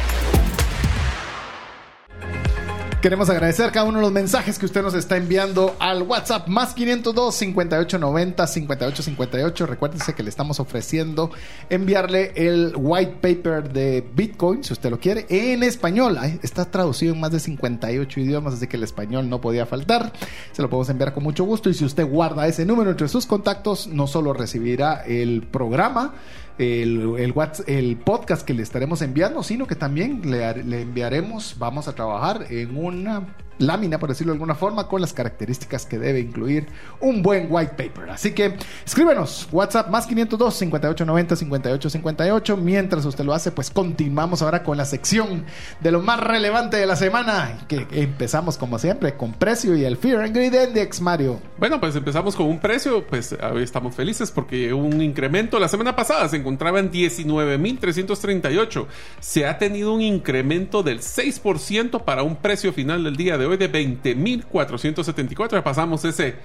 Queremos agradecer cada uno de los mensajes que usted nos está enviando al WhatsApp más 502 5890 5858. Recuérdense que le estamos ofreciendo enviarle el white paper de Bitcoin, si usted lo quiere, en español. está traducido en más de 58 idiomas, así que el español no podía faltar. Se lo podemos enviar con mucho gusto y si usted guarda ese número entre sus contactos, no solo recibirá el programa, el, el, el podcast que le estaremos enviando, sino que también le, le enviaremos, vamos a trabajar en una lámina, por decirlo de alguna forma, con las características que debe incluir un buen white paper. Así que escríbenos, WhatsApp más 502 5890 5858. Mientras usted lo hace, pues continuamos ahora con la sección de lo más relevante de la semana, que empezamos como siempre con precio y el Fear and Greed Index, Mario. Bueno, pues empezamos con un precio, pues estamos felices porque un incremento la semana pasada se encontraba en 19.338. Se ha tenido un incremento del 6% para un precio final del día de hoy de 20.474. Pasamos ese,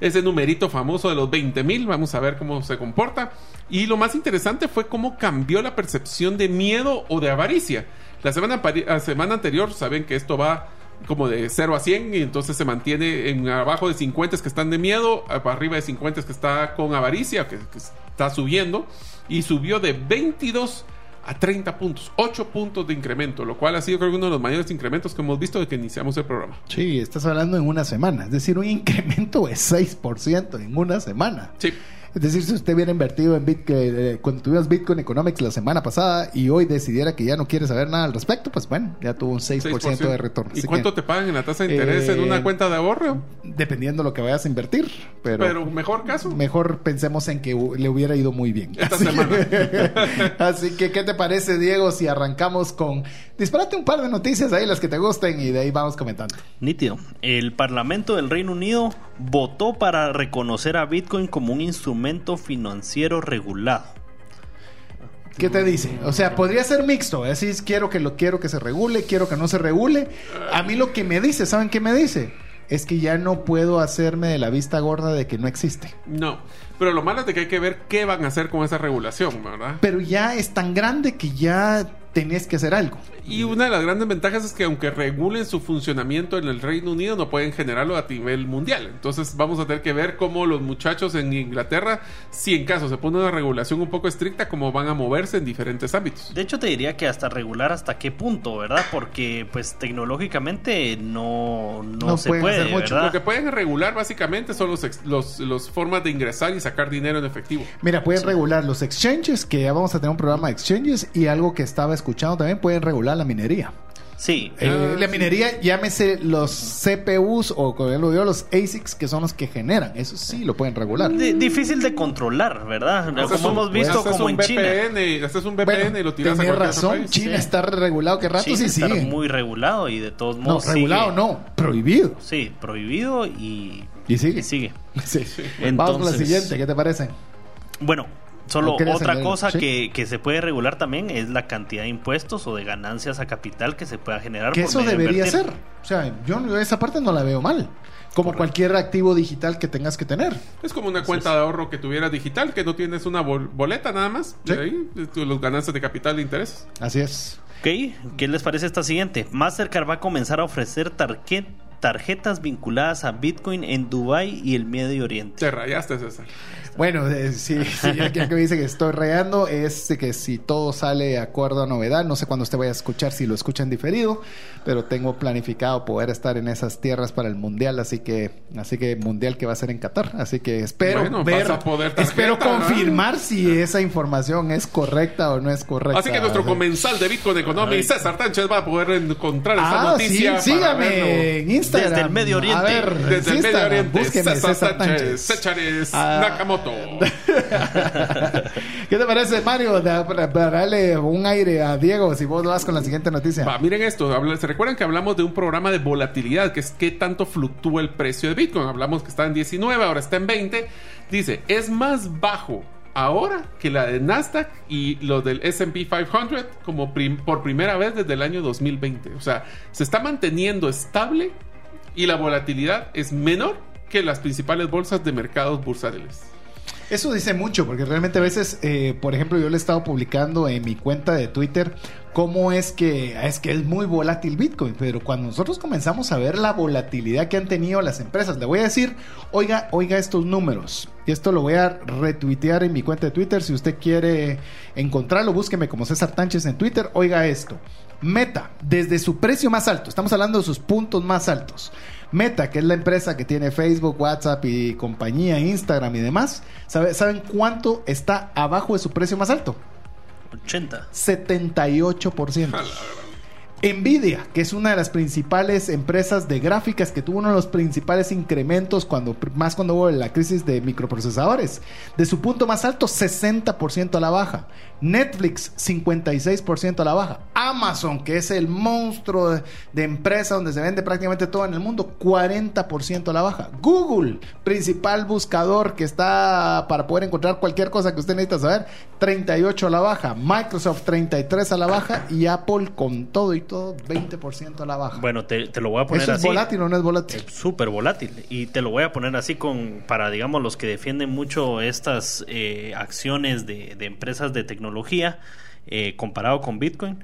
ese numerito famoso de los 20.000. Vamos a ver cómo se comporta. Y lo más interesante fue cómo cambió la percepción de miedo o de avaricia. La semana, la semana anterior, saben que esto va como de 0 a 100 y entonces se mantiene en abajo de 50 que están de miedo, arriba de 50 que está con avaricia, que está subiendo. Y subió de 22 a 30 puntos, 8 puntos de incremento, lo cual ha sido creo que uno de los mayores incrementos que hemos visto desde que iniciamos el programa. Sí, estás hablando en una semana, es decir, un incremento de 6% en una semana. Sí. Es decir, si usted hubiera invertido en Bitcoin, eh, cuando tuvimos Bitcoin Economics la semana pasada y hoy decidiera que ya no quiere saber nada al respecto, pues bueno, ya tuvo un 6%, de retorno. ¿Y cuánto te pagan en la tasa de interés en una eh, cuenta de ahorro? Dependiendo de lo que vayas a invertir. Pero, pero mejor caso. Mejor pensemos en que le hubiera ido muy bien. Esta semana. [laughs] así que, ¿qué te parece, Diego, si arrancamos con... Disparate un par de noticias ahí, las que te gusten, y de ahí vamos comentando. Nítido. El Parlamento del Reino Unido votó para reconocer a Bitcoin como un instrumento financiero regulado. ¿Qué te dice? O sea, podría ser mixto. Decís, quiero que lo quiero que se regule, quiero que no se regule. A mí lo que me dice, ¿saben qué me dice? Es que ya no puedo hacerme de la vista gorda de que no existe. No, pero lo malo es de que hay que ver qué van a hacer con esa regulación, ¿verdad? Pero ya es tan grande que ya tenés que hacer algo. Y una de las grandes ventajas es que aunque regulen su funcionamiento en el Reino Unido, no pueden generarlo a nivel mundial. Entonces vamos a tener que ver cómo los muchachos en Inglaterra, si en caso se pone una regulación un poco estricta, cómo van a moverse en diferentes ámbitos. De hecho, te diría que hasta regular hasta qué punto, ¿verdad? Porque pues tecnológicamente no, no, se puede hacer mucho. Lo que pueden regular básicamente son los, los, formas de ingresar y sacar dinero en efectivo. Mira, pueden regular los exchanges, que ya vamos a tener un programa de exchanges, y algo que estaba escuchando también, pueden regular la minería. Sí. Eh, la minería, llámese los CPUs o como lo digo, los ASICs, que son los que generan. Eso sí lo pueden regular. difícil de controlar, ¿verdad? como hemos visto, como en China. Este es un VPN y lo tiras a razón. China está regulado. que rato sí está muy regulado y de todos modos. No, regulado no, prohibido. Sí, prohibido y. Y sigue. sigue. [laughs] Sí. Vamos con la siguiente, ¿qué te parece? Bueno, Solo otra cosa que, que, se puede regular también es la cantidad de impuestos o de ganancias a capital que se pueda generar. Que eso debería ser. O sea, yo esa parte no la veo mal. Como cualquier activo digital que tengas que tener. Es como una cuenta de ahorro que tuvieras digital, que no tienes una boleta nada más. De ahí, los ganancias de capital de interés. Así es. Ok, ¿qué les parece esta siguiente? Mastercard va a comenzar a ofrecer tarjetas vinculadas a Bitcoin en Dubai y el Medio Oriente. Te rayaste, César. Bueno, eh, sí, [laughs] sí, aquí que me dice que estoy reando es que si todo sale de acuerdo a novedad, no sé cuándo usted vaya a escuchar, si lo escuchan diferido, pero tengo planificado poder estar en esas tierras para el mundial, así que, así que mundial que va a ser en Qatar, así que espero ver, espero confirmar si esa información es correcta o no es correcta. Así que nuestro comensal de Bitcoin Economy, César Tánchez, va a poder encontrar esa ah, noticia. Sí, sígame en Instagram. Desde el Medio Oriente. A ver, desde el Medio Oriente. César, César Tánchez. Ah. Nakamoto. [laughs] ¿Qué te parece, Mario? Para darle un aire a Diego, si vos vas con la siguiente noticia. miren esto. ¿Se recuerdan que hablamos de un programa de volatilidad? Que es qué tanto fluctúa el precio de Bitcoin. Hablamos que está en 19, ahora está en 20. Dice, es más bajo ahora que la de Nasdaq y lo del SP 500 como por primera vez desde el año 2020. O sea, se está manteniendo estable y la volatilidad es menor que las principales bolsas de mercados bursátiles. Eso dice mucho, porque realmente a veces, eh, por ejemplo, yo le he estado publicando en mi cuenta de Twitter cómo es que es que es muy volátil Bitcoin, pero cuando nosotros comenzamos a ver la volatilidad que han tenido las empresas, le voy a decir, oiga, oiga estos números. Y esto lo voy a retuitear en mi cuenta de Twitter. Si usted quiere encontrarlo, búsqueme como César Tánchez en Twitter. Oiga esto. Meta, desde su precio más alto, estamos hablando de sus puntos más altos. Meta, que es la empresa que tiene Facebook, WhatsApp y compañía, Instagram y demás, ¿saben cuánto está abajo de su precio más alto? 80. 78%. Nvidia, que es una de las principales empresas de gráficas que tuvo uno de los principales incrementos cuando más cuando hubo la crisis de microprocesadores, de su punto más alto 60% a la baja. Netflix 56% a la baja. Amazon, que es el monstruo de, empresa donde se vende prácticamente todo en el mundo, 40% a la baja. Google, principal buscador que está para poder encontrar cualquier cosa que usted necesita saber, 38 a la baja. Microsoft 33 a la baja y Apple con todo y todo 20% a la baja. Bueno, te, te, lo voy a poner ¿Eso así. es volátil o no es volátil? Es súper volátil. Y te lo voy a poner así con para, digamos, los que defienden mucho estas eh, acciones de, de empresas de tecnología eh, comparado con Bitcoin.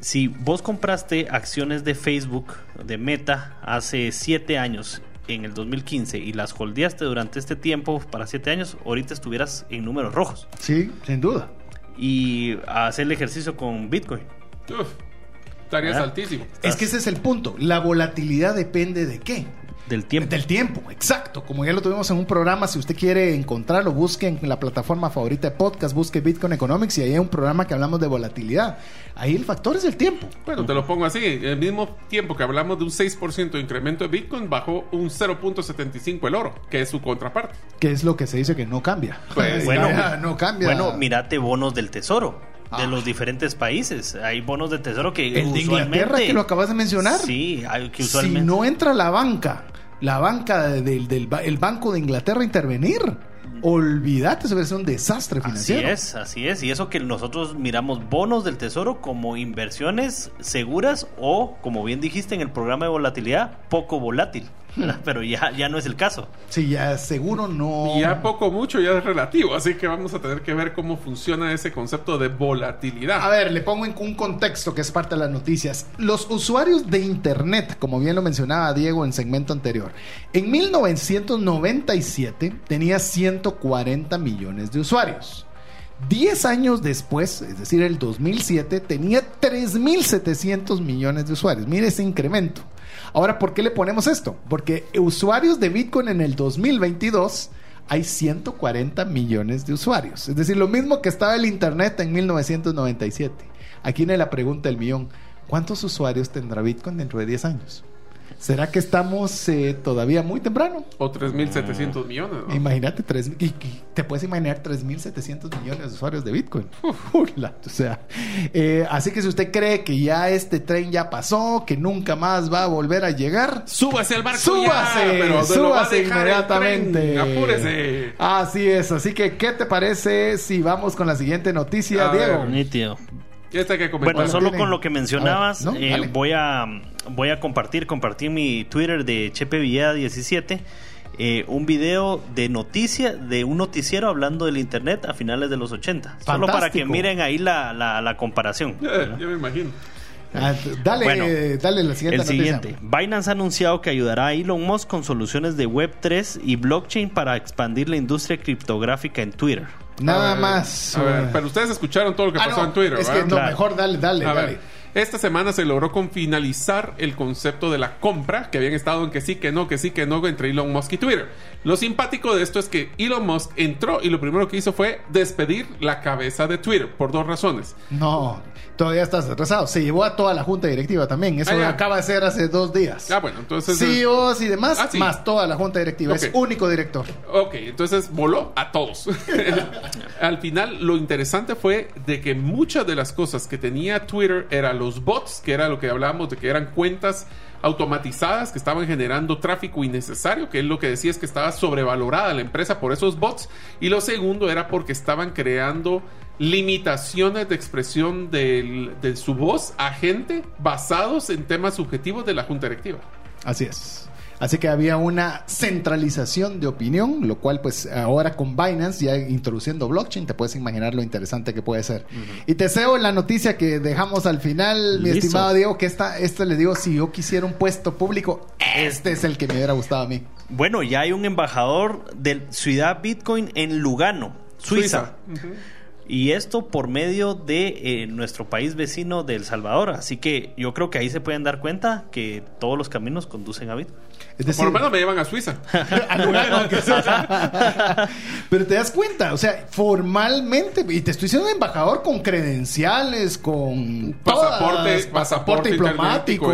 Si vos compraste acciones de Facebook, de Meta, hace 7 años, en el 2015, y las holdeaste durante este tiempo para 7 años, ahorita estuvieras en números rojos. Sí, sin duda. Y hacer el ejercicio con Bitcoin. Uf, estarías ¿Verdad? altísimo. Es que ese es el punto. La volatilidad depende de qué? Del tiempo. Del tiempo, exacto. Como ya lo tuvimos en un programa, si usted quiere encontrarlo, busque en la plataforma favorita de podcast, busque Bitcoin Economics y ahí hay un programa que hablamos de volatilidad. Ahí el factor es el tiempo. Bueno, te lo pongo así. El mismo tiempo que hablamos de un 6% de incremento de Bitcoin, bajó un 0.75 el oro, que es su contraparte. Que es lo que se dice que no cambia. Pues, bueno, [laughs] no cambia. Bueno, mirate bonos del tesoro de Ah. los diferentes países. Hay bonos de tesoro que el de usualmente Inglaterra que lo acabas de mencionar. Sí, que Si usualmente no entra la banca, la banca del, del ba- el Banco de Inglaterra a intervenir, olvídate, eso ser un desastre Así financiero. es, así es. Y eso que nosotros miramos bonos del tesoro como inversiones seguras o, como bien dijiste en el programa de volatilidad, poco volátil. [laughs] Pero ya, ya no es el caso. Sí, ya seguro no. Y ya poco mucho ya es relativo, así que vamos a tener que ver cómo funciona ese concepto de volatilidad. A ver, le pongo en un contexto que es parte de las noticias. Los usuarios de Internet, como bien lo mencionaba Diego en segmento anterior, en 1997 tenía 140 millones de usuarios. 10 años después, es decir, el 2007, tenía 3.700 millones de usuarios. Mire ese incremento. Ahora, ¿por qué le ponemos esto? Porque usuarios de Bitcoin en el 2022 hay 140 millones de usuarios. Es decir, lo mismo que estaba el Internet en 1997. Aquí viene la pregunta del millón. ¿Cuántos usuarios tendrá Bitcoin dentro de 10 años? ¿Será que estamos eh, todavía muy temprano? O 3.700 millones. ¿no? Imagínate, tres, y, y te puedes imaginar 3.700 millones de usuarios de Bitcoin. Ula, [laughs] o sea, eh, así que si usted cree que ya este tren ya pasó, que nunca más va a volver a llegar, Súbase al barco súbase, ya, pero súbase inmediatamente. Apúrese. Así es, así que ¿qué te parece si vamos con la siguiente noticia, A Diego? ver. Ya está que comentar. Bueno, solo tienen? con lo que mencionabas, A ver, ¿no? eh, voy a voy a compartir, compartir mi Twitter de Chepe Villada 17, eh, un video de noticia de un noticiero hablando del internet a finales de los 80. Solo para que Fantástico. miren ahí la, la, la comparación. Ya, ya me imagino. Ah, dale, Bueno, dale la siguiente El noticia. siguiente. Binance ha anunciado que ayudará a Elon Musk con soluciones de Web3 y blockchain para expandir la industria criptográfica en Twitter. Nada ver, más. A ver, pero ustedes escucharon todo lo que ah, pasó no, en Twitter, Es que ¿verdad? no, Claro. mejor dale, dale, A dale. ver, esta semana se logró con finalizar el concepto de la compra, que habían estado en que sí, que no, que sí, que no entre Elon Musk y Twitter. Lo simpático de esto es que Elon Musk entró y lo primero que hizo fue despedir la cabeza de Twitter por dos razones. No, todavía estás atrasado. Se llevó a toda la junta directiva también. Eso Ah, acaba de ser hace dos días. Ah, bueno, entonces... CEOs y demás, Ah, sí. más toda la junta directiva. Es único director. Ok, entonces voló a todos. [laughs] Al final, lo interesante fue de que muchas de las cosas que tenía Twitter eran los bots, que era lo que hablábamos de que eran cuentas automatizadas que estaban generando tráfico innecesario, que es lo que decía es que estaba sobrevalorada la empresa por esos bots. Y lo segundo era porque estaban creando limitaciones de expresión del- de su voz a gente basados en temas subjetivos de la junta directiva. Así es. Así que había una centralización de opinión, lo cual pues ahora con Binance ya introduciendo blockchain, te puedes imaginar lo interesante que puede ser. Y te deseo la noticia que dejamos al final, mi estimado Diego, que esta, esto le digo, si yo quisiera un puesto público, este es el que me hubiera gustado a mí. Bueno, ya hay un embajador de Ciudad Bitcoin en Lugano, Suiza. Y esto por medio de eh, nuestro país vecino de El Salvador. Así que yo creo que ahí se pueden dar cuenta que todos los caminos conducen a Bitcoin. por lo menos me llevan a Suiza. [laughs] [laughs] Pero te das cuenta, o sea, formalmente, y te estoy diciendo un embajador con credenciales, con pasaporte, pasaporte, diplomático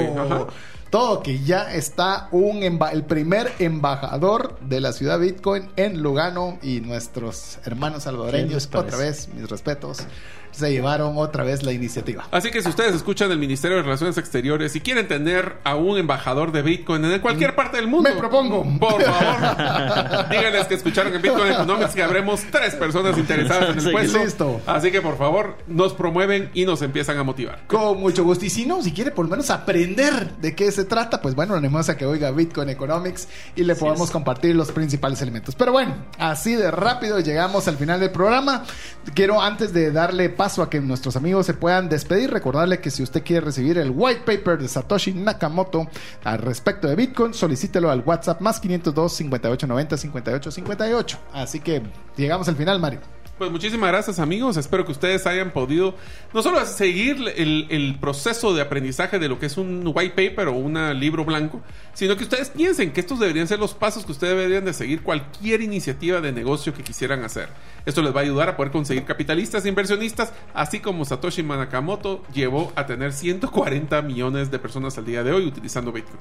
todo que ya está un el primer embajador de la ciudad Bitcoin en Lugano y nuestros hermanos salvadoreños otra vez mis respetos se llevaron otra vez la iniciativa. Así que si ustedes escuchan del Ministerio de Relaciones Exteriores y quieren tener a un embajador de Bitcoin en cualquier mm. parte del mundo, me propongo. Por favor, díganles que escucharon en Bitcoin Economics que habremos tres personas interesadas en el puesto. Listo. Así que por favor, nos promueven y nos empiezan a motivar. Con mucho gusto. Y si no, si quiere por lo menos aprender de qué se trata, pues bueno, animamos a que oiga Bitcoin Economics y le podamos compartir los principales elementos. Pero bueno, así de rápido llegamos al final del programa. Quiero antes de darle paso a que nuestros amigos se puedan despedir. Recordarle que si usted quiere recibir el white paper de Satoshi Nakamoto al respecto de Bitcoin, solicítelo al WhatsApp más 502 5890 5858. Así que llegamos al final, Mario. Pues muchísimas gracias amigos, espero que ustedes hayan podido no solo seguir el, proceso de aprendizaje de lo que es un white paper o un libro blanco, sino que ustedes piensen que estos deberían ser los pasos que ustedes deberían de seguir cualquier iniciativa de negocio que quisieran hacer. Esto les va a ayudar a poder conseguir capitalistas e inversionistas, así como Satoshi Nakamoto llevó a tener 140 millones de personas al día de hoy utilizando Bitcoin.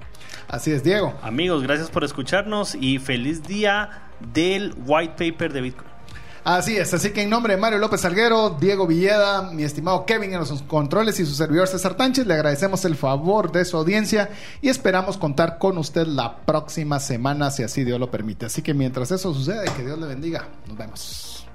Así es, Diego. Amigos, gracias por escucharnos y feliz día del white paper de Bitcoin. Así es, así que en nombre de Mario López Salguero, Diego Villeda, mi estimado Kevin en los controles y su servidor César Tánchez, le agradecemos el favor de su audiencia y esperamos contar con usted la próxima semana, si así Dios lo permite. Así que mientras eso sucede, que Dios le bendiga. Nos vemos.